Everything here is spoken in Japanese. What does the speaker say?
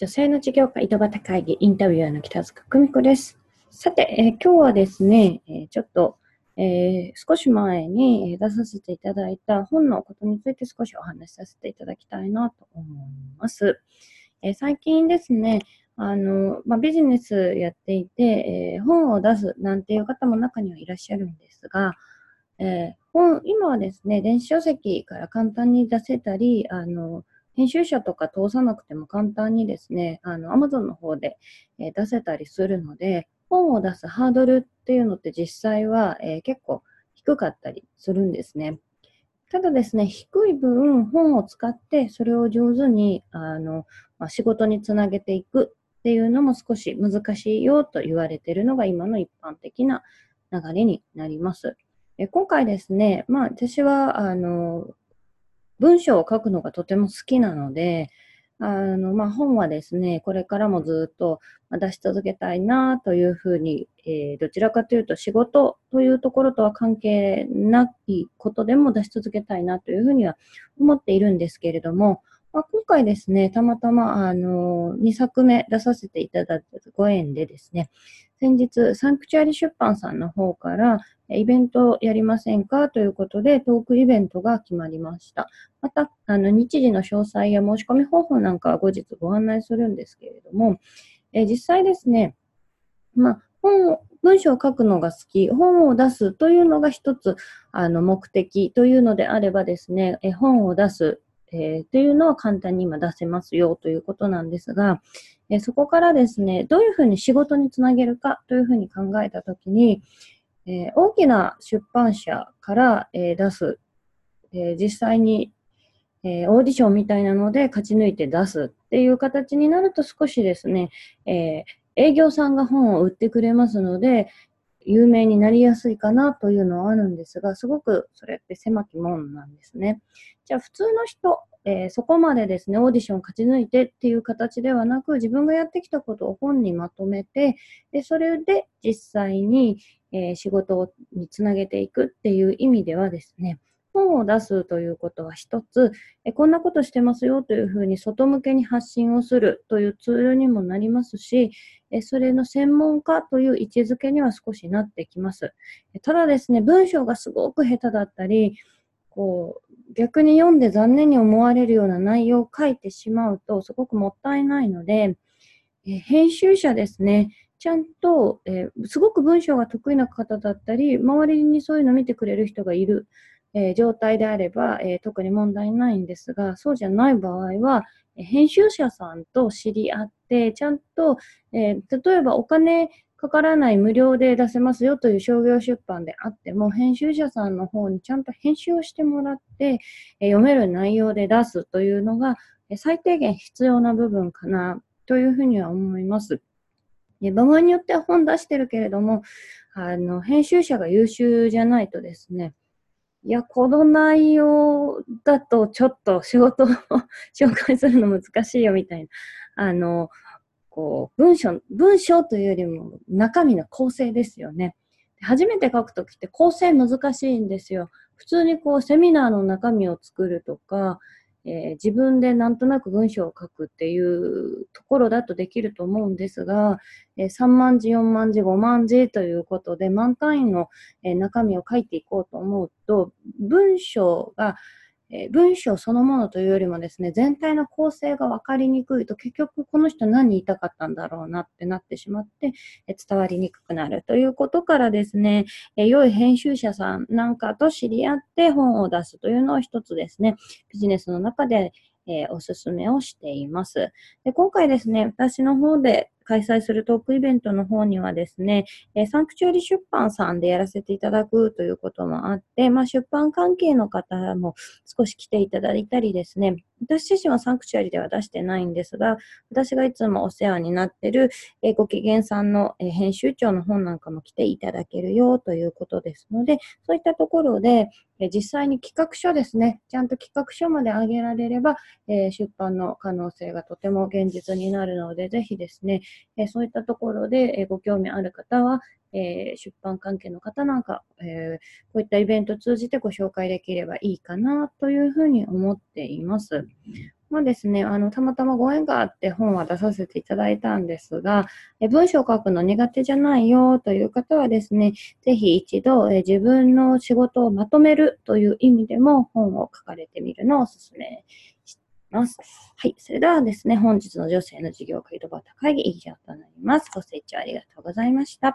女性の事業家井戸端会議インタビュアーの北塚久美子です。さて、えー、今日はですね、えー、ちょっと、えー、少し前に出させていただいた本のことについて少しお話しさせていただきたいなと思います。え最近ですね、あの、まあ、ビジネスやっていて、え本を出すなんていう方も中にはいらっしゃるんですが、え本、今はですね、電子書籍から簡単に出せたり、あの、編集者とか通さなくても簡単にですね、あの、Amazon の方で、え、出せたりするので、本を出すハードルっていうのって実際は、え、結構低かったりするんですね。ただですね、低い分、本を使ってそれを上手に、あの、ま、仕事につなげていくっていうのも少し難しいよと言われているのが今の一般的な流れになります。え今回ですね、まあ私は、あの、文章を書くのがとても好きなので、あの、まあ、本はですね、これからもずっと出し続けたいなというふうに、えー、どちらかというと仕事というところとは関係ないことでも出し続けたいなというふうには思っているんですけれども、まあ、今回ですね、たまたま、あの、2作目出させていただいたご縁でですね、先日、サンクチュアリ出版さんの方から、イベントやりませんか？ということで、トークイベントが決まりました。また、あの、日時の詳細や申し込み方法なんかは後日ご案内するんですけれども、え実際ですね、まあ、本文章を書くのが好き、本を出すというのが一つ、あの、目的というのであればですね、え本を出す、えー、というのは簡単に今出せますよということなんですが、えそこからですね、どういうふうに仕事につなげるかというふうに考えたときに、えー、大きな出版社から、え、出す、え、実際に、えオーディションみたいなので勝ち抜いて出すっていう形になると少しですね、え営業さんが本を売ってくれますので、有名になりやすいかなというのはあるんですが、すごくそれって狭き門なんですね。じゃあ普通の人、えー、そこまでですね、オーディション勝ち抜いてっていう形ではなく、自分がやってきたことを本にまとめて、でそれで実際に、えー、仕事につなげていくっていう意味ではですね、本を出すということは一つ、えこんなことしてますよというふうに外向けに発信をするというツールにもなりますし、えそれの専門家という位置づけには少しなってきます。ただですね、文章がすごく下手だったり、こう、逆に読んで残念に思われるような内容を書いてしまうと、すごくもったいないので、え編集者ですね、ちゃんと、えー、すごく文章が得意な方だったり、周りにそういうのを見てくれる人がいる、えー、状態であれば、えー、特に問題ないんですが、そうじゃない場合は、編集者さんと知り合って、ちゃんと、え例えばお金かからない無料で出せますよという商業出版であっても、編集者さんの方にちゃんと編集をしてもらって、え読める内容で出すというのが、え最低限必要な部分かなというふうには思います。で場合によっては本出してるけれども、あの、編集者が優秀じゃないとですね、いや、この内容だとちょっと仕事を 紹介するの難しいよみたいな、あの、こう、文章、文章というよりも中身の構成ですよね。初めて書くときって構成難しいんですよ。普通にこうセミナーの中身を作るとか、えー、自分でなんとなく文章を書くっていうところだとできると思うんですが、えー、3万字、4万字、5万字ということで満単位の、えー、中身を書いていこうと思うと、文章が、えー、文章そのものというよりもですね、全体の構成が分かりにくいと、結局この人何言いたかったんだろうなってなってしまって、えー、伝わりにくくなるということからですね、えー、良い編集者さんなんかと知り合って本を出すというのを一つですね、ビジネスの中で、えおすすめをしています。で今回ですね、私の方で開催するトークイベントの方にはですね、えサンクチュアリ出版さんでやらせていただくということもあって、まあ、出版関係の方も少し来ていただいたりですね、私自身はサンクチュアリでは出してないんですが、私がいつもお世話になっている、えご機嫌さんの、え編集長の本なんかも来ていただけるよということですので、そういったところで、え実際に企画書ですね、ちゃんと企画書まで上げられれば、え出版の可能性がとても現実になるので、ぜひですね、えそういったところで、えご興味ある方は、え、出版関係の方なんか、え、こういったイベントを通じてご紹介できればいいかなというふうに思っています。まあですね、あの、たまたまご縁があって本は出させていただいたんですが、え文章を書くの苦手じゃないよという方はですね、ぜひ一度え自分の仕事をまとめるという意味でも本を書かれてみるのをお勧めます。はい。それではですね、本日の女性の事業会ドバタ会議以上となります。ご清聴ありがとうございました。